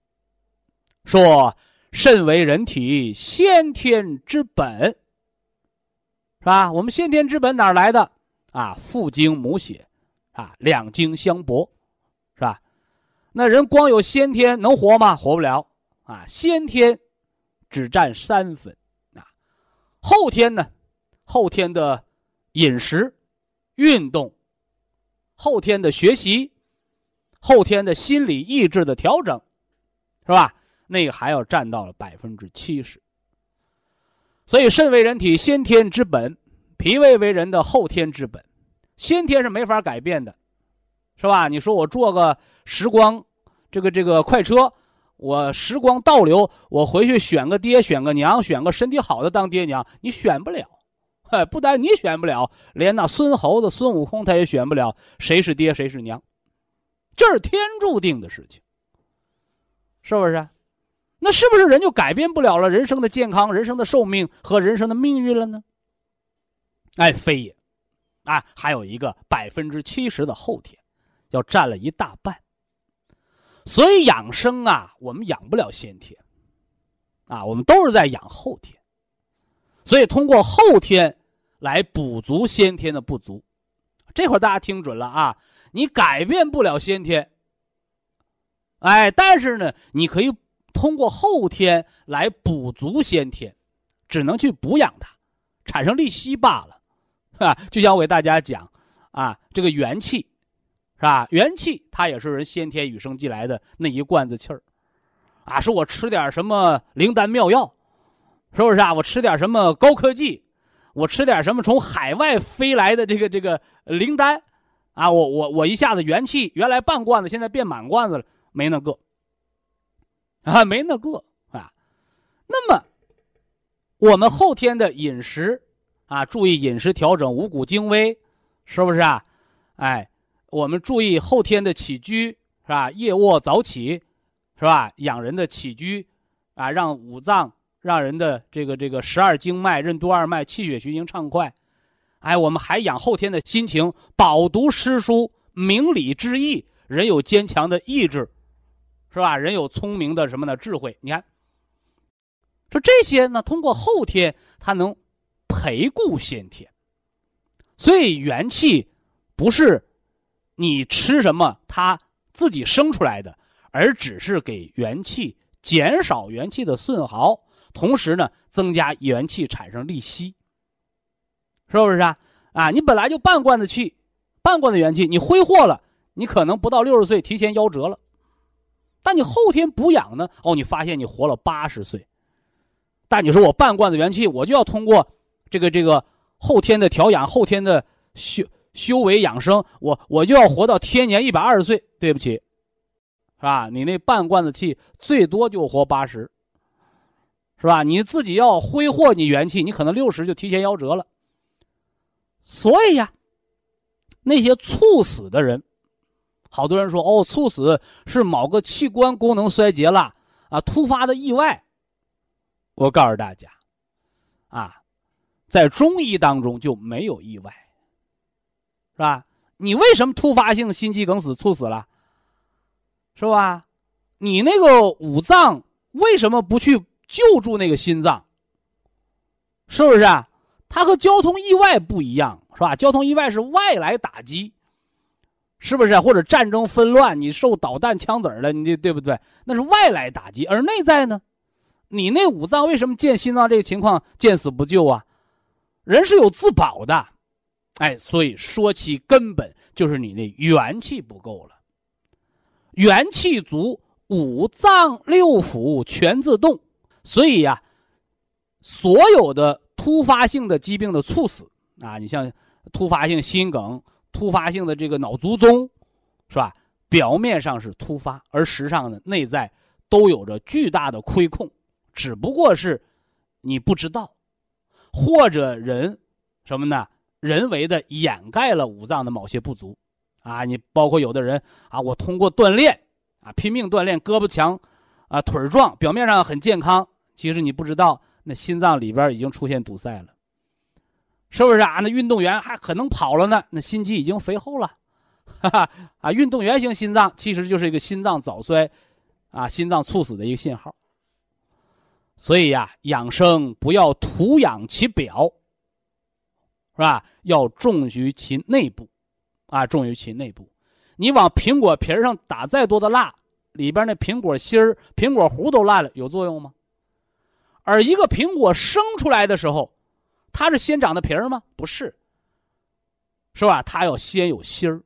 说肾为人体先天之本，是吧？我们先天之本哪来的？啊，父精母血，啊，两精相搏，是吧？那人光有先天能活吗？活不了啊！先天只占三分啊，后天呢？后天的饮食、运动、后天的学习、后天的心理意志的调整，是吧？那还要占到了百分之七十。所以，肾为人体先天之本，脾胃为人的后天之本，先天是没法改变的，是吧？你说我做个时光。这个这个快车，我时光倒流，我回去选个爹，选个娘，选个身体好的当爹娘，你选不了，哎，不但你选不了，连那孙猴子孙悟空他也选不了，谁是爹谁是娘，这是天注定的事情，是不是？那是不是人就改变不了了人生的健康、人生的寿命和人生的命运了呢？哎，非也，啊，还有一个百分之七十的后天，要占了一大半。所以养生啊，我们养不了先天，啊，我们都是在养后天。所以通过后天来补足先天的不足。这会儿大家听准了啊，你改变不了先天，哎，但是呢，你可以通过后天来补足先天，只能去补养它，产生利息罢了，哈，就像我给大家讲啊，这个元气。是吧？元气它也是人先天与生俱来的那一罐子气儿，啊，说我吃点什么灵丹妙药，是不是啊？我吃点什么高科技，我吃点什么从海外飞来的这个这个灵丹，啊，我我我一下子元气原来半罐子，现在变满罐子了，没那个，啊，没那个啊。那么我们后天的饮食啊，注意饮食调整，五谷精微，是不是啊？哎。我们注意后天的起居是吧？夜卧早起，是吧？养人的起居，啊，让五脏、让人的这个这个十二经脉、任督二脉、气血循行畅快。哎，我们还养后天的心情，饱读诗书，明理之意，人有坚强的意志，是吧？人有聪明的什么呢智慧。你看，说这些呢，通过后天，它能培固先天，所以元气不是。你吃什么，它自己生出来的，而只是给元气减少元气的损耗，同时呢，增加元气产生利息，是不是啊？啊，你本来就半罐子气，半罐子元气，你挥霍了，你可能不到六十岁提前夭折了，但你后天补养呢，哦，你发现你活了八十岁，但你说我半罐子元气，我就要通过这个这个后天的调养，后天的修。修为养生，我我就要活到天年一百二十岁。对不起，是吧？你那半罐子气最多就活八十，是吧？你自己要挥霍你元气，你可能六十就提前夭折了。所以呀，那些猝死的人，好多人说哦，猝死是某个器官功能衰竭了啊，突发的意外。我告诉大家，啊，在中医当中就没有意外。是吧？你为什么突发性心肌梗死猝死了？是吧？你那个五脏为什么不去救助那个心脏？是不是啊？它和交通意外不一样，是吧？交通意外是外来打击，是不是？或者战争纷乱，你受导弹枪子儿了，你对不对？那是外来打击。而内在呢？你那五脏为什么见心脏这个情况见死不救啊？人是有自保的。哎，所以说其根本就是你的元气不够了。元气足，五脏六腑全自动。所以呀，所有的突发性的疾病的猝死啊，你像突发性心梗、突发性的这个脑卒中，是吧？表面上是突发，而实际上呢，内在都有着巨大的亏空，只不过是你不知道，或者人什么呢？人为的掩盖了五脏的某些不足，啊，你包括有的人啊，我通过锻炼啊，拼命锻炼，胳膊强，啊腿壮，表面上很健康，其实你不知道，那心脏里边已经出现堵塞了，是不是啊？那运动员还可能跑了呢，那心肌已经肥厚了，哈哈啊！运动员型心脏其实就是一个心脏早衰，啊，心脏猝死的一个信号。所以呀，养生不要徒养其表，是吧？要重于其内部，啊，重于其内部。你往苹果皮上打再多的蜡，里边那苹果芯儿、苹果核都烂了，有作用吗？而一个苹果生出来的时候，它是先长的皮儿吗？不是，是吧？它要先有芯儿，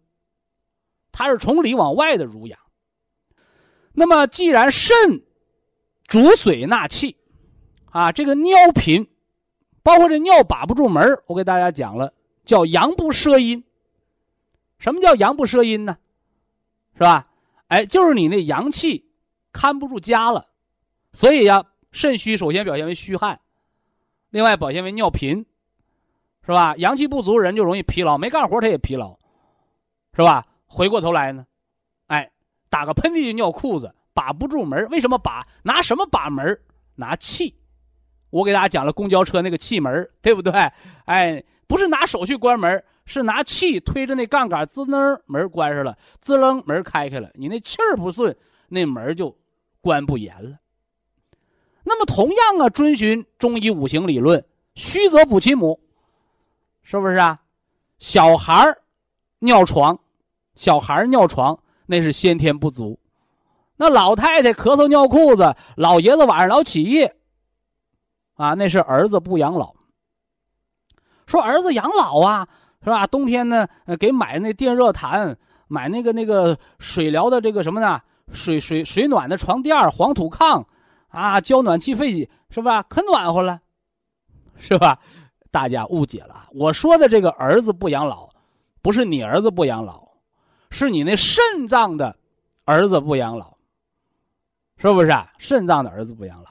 它是从里往外的濡养。那么，既然肾主水纳气。啊，这个尿频，包括这尿把不住门我给大家讲了，叫阳不摄阴。什么叫阳不摄阴呢？是吧？哎，就是你那阳气看不住家了，所以呀，肾虚首先表现为虚汗，另外表现为尿频，是吧？阳气不足人就容易疲劳，没干活他也疲劳，是吧？回过头来呢，哎，打个喷嚏就尿裤子，把不住门为什么把？拿什么把门拿气。我给大家讲了公交车那个气门，对不对？哎，不是拿手去关门，是拿气推着那杠杆，滋楞门关上了，滋楞门开开了。你那气儿不顺，那门就关不严了。那么同样啊，遵循中医五行理论，虚则补其母，是不是啊？小孩尿床，小孩尿床那是先天不足。那老太太咳嗽尿裤子，老爷子晚上老起夜。啊，那是儿子不养老。说儿子养老啊，是吧？冬天呢，给买那电热毯，买那个那个水疗的这个什么呢？水水水暖的床垫黄土炕，啊，交暖气费是吧？可暖和了，是吧？大家误解了，我说的这个儿子不养老，不是你儿子不养老，是你那肾脏的儿子不养老，是不是？啊？肾脏的儿子不养老。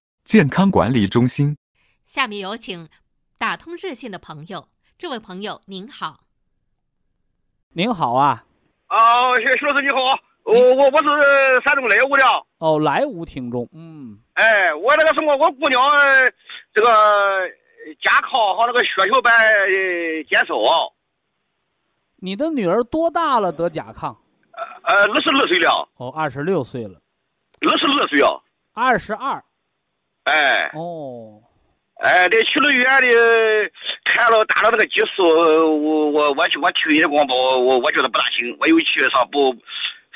健康管理中心，下面有请打通热线的朋友。这位朋友您好，您好啊，啊，徐徐老师你好，我我我是山东莱芜的。哦，莱芜听众，嗯，哎，我那个什么，我姑娘这个甲亢和那个血小板减少。你的女儿多大了？得甲亢？呃，二十二岁了。哦，二十六岁了。二十二岁啊？二十二。哎哦，哎，在去了医院里，看了打了那个激素，我我我去我听一光我我我觉得不大行，我又去上补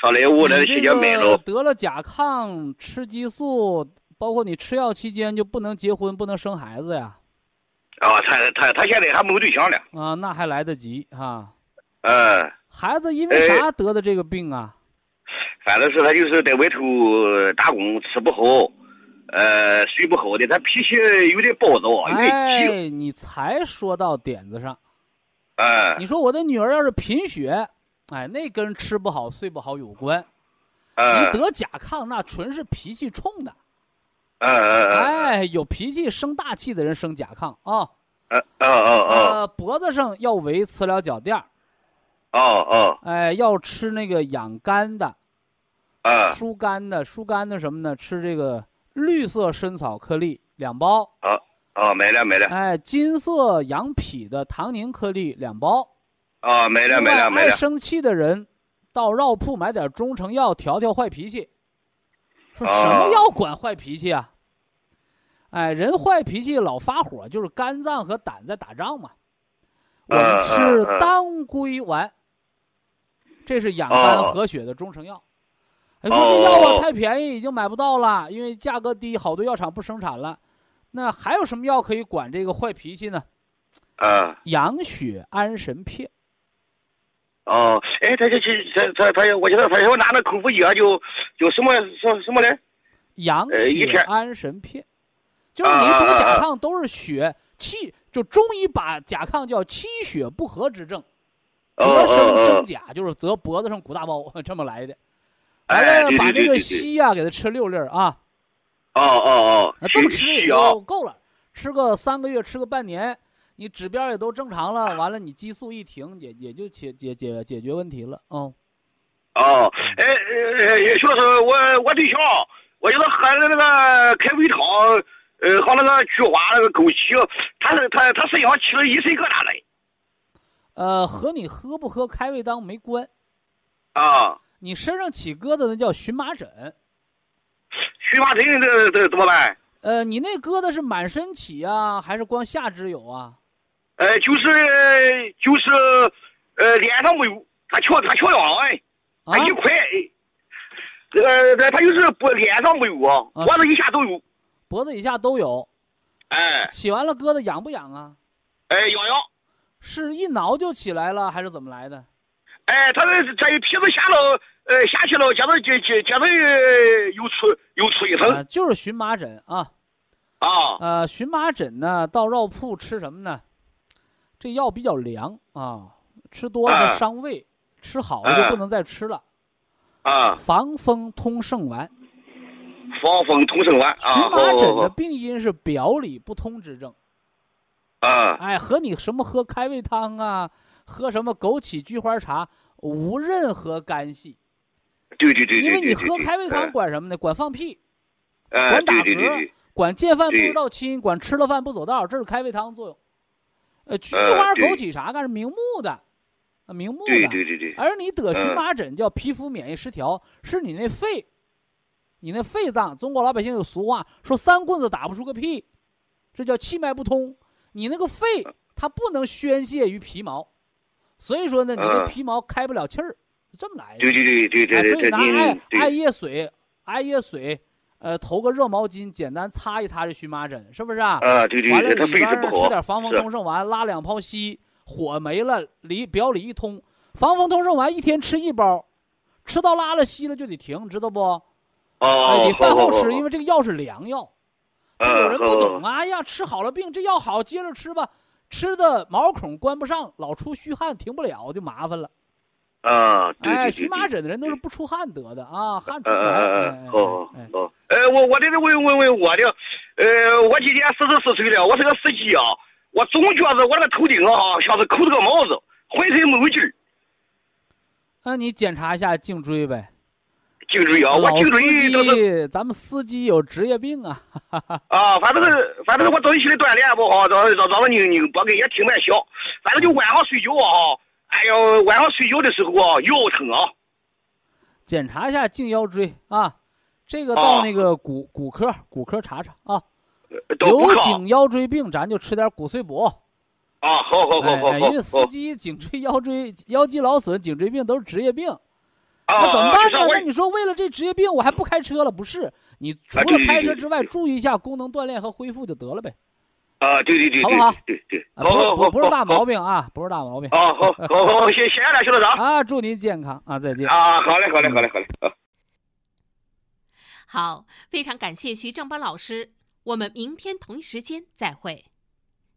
上来我那期间买了。得了甲亢，吃激素，包括你吃药期间就不能结婚，不能生孩子呀？啊，他他他现在还没有对象呢。啊，那还来得及哈。嗯。孩子因为啥得的这个病啊？反正是他就是在外头打工，吃不好。呃，睡不好的，他脾气有点暴躁，有点急。哎，你才说到点子上。哎，你说我的女儿要是贫血，哎，那跟吃不好、睡不好有关。你得甲亢，那纯是脾气冲的。嗯嗯嗯。哎，有脾气、生大气的人生甲亢啊。嗯嗯嗯呃，脖子上要围磁疗脚垫。哦哦。哎，要吃那个养肝的。啊。疏肝的，疏肝的什么呢？吃这个。绿色参草颗粒两包，啊啊，买了没了。哎，金色羊脾的糖宁颗粒两包，啊，没了没了没了。爱生气的人，到药铺买点中成药调调坏脾气。说什么药管坏脾气啊？哎，人坏脾气老发火，就是肝脏和胆在打仗嘛。我们吃当归丸，这是养肝和血的中成药。你说这药啊太便宜，已经买不到了，因为价格低，好多药厂不生产了。那还有什么药可以管这个坏脾气呢？啊，养血安神片。哦，哎，他就去他他他，我觉得他要拿那口服药就就什么什什么嘞？养血安神片，就是你得甲亢都是血气，就中医把甲亢叫气血不和之症，哦折生哦哦正甲，就是则脖子上鼓大包 这么来的。完哎，了，对把这个硒呀给它吃六粒儿啊，哦哦哦那，这么吃也就够了，吃个三个月，吃个半年，你指标也都正常了，完了你激素一停，也也就解解解解决问题了，嗯。哦，哎哎，徐老师，我我对象，我就是喝的那个开胃汤，呃，和那个菊花那个枸杞，他是他他身上起了一身疙瘩来。呃，和你喝不喝开胃汤没关，啊，你身上起疙瘩那叫荨麻疹。荨麻疹这这怎么办？呃，你那疙瘩是满身起啊，还是光下肢有啊？呃，就是就是呃脸上没有，他缺他缺氧哎，啊他一块，呃，他就是不脸上没有啊，啊脖子以下都有。脖子以下都有，哎起完了疙瘩痒不痒啊？哎，痒痒，是一挠就起来了，还是怎么来的？哎，他这这一皮子下了，呃下去了，接着接接接着呃又出又出一啊、层就是荨麻疹啊。啊。呃，荨麻疹呢，到药铺吃什么呢？这药比较凉啊，吃多了伤胃，吃好了就啊不能再吃了。啊，防风通圣丸，防风通圣丸啊，荨麻疹的病因是表里不通之症。啊哎，和你什么喝开胃汤啊，喝什么枸杞菊花茶无任何干系，对对对对，因为你喝开胃汤哎管什么呢？管放屁，哎管打嗝，管见饭不知道亲，管吃了饭不走道，这是开胃汤作用。呃，菊呃花、枸杞茶干是明目的，啊，明目的。对对对，而你得荨嗯麻疹叫皮肤免疫失调，是你那肺，你那肺脏。中国老百姓有俗话说三棍子打不出个屁，这叫气脉不通。你那个肺它不能宣泄于皮毛，所以说呢，你的嗯皮毛开不了气儿，这么来的。对对对对对哎，对对，所以拿艾艾叶水，艾叶水，呃，投个热毛巾，简单擦一擦这荨麻疹，是不是啊？啊对对完了里边吃点防风通圣丸，拉两泡稀，火没了，里表里一通。防风通圣丸一天吃一包，吃到拉了稀了就得停，知道不？哦，哎，得饭后吃，因为为这个药是凉药。有人不懂啊，哎呀，吃好了病，这药好，接着吃吧。吃的毛孔关不上，老出虚汗，停不了，就麻烦了。啊，对荨麻疹的人都是不出汗得的啊，汗出嗯嗯不来。嗯哎嗯，好哎哎好，呃，我我这是问问问我的，呃，我今年四十四岁了，我是个司机啊，我总觉着我这个头顶啊像是扣着个帽子，浑身没有劲儿，那你检查一下颈椎呗。颈椎啊，我颈椎都是，咱们司机有职业病啊。啊，反正是反正是我早起来锻炼不好，让让让人拧拧脖根也挺蛮小，反正就晚上睡觉啊，哎呦，晚上睡觉的时候啊腰疼啊，检查一下颈腰椎啊，这个到那个骨、骨科骨科查查啊。有颈腰椎病，咱就吃点骨碎补。啊，好好好好好因为司机颈椎、腰椎、腰肌劳损、颈椎病都是职业病，啊，那怎么办呢？啊那你说为了这职业病，我还不开车了？不是，你除了开车之外，注意一下功能锻炼和恢复就得了呗。啊，对对对对好不好对对对，啊，好好好，不不不是大毛病病啊，不是大毛病啊，好好好，谢谢谢了，徐道长啊！祝您健康啊！再见。啊，好嘞好嘞好嘞好嘞啊。好，非常感谢徐正邦老师，我们明天同一时间再会。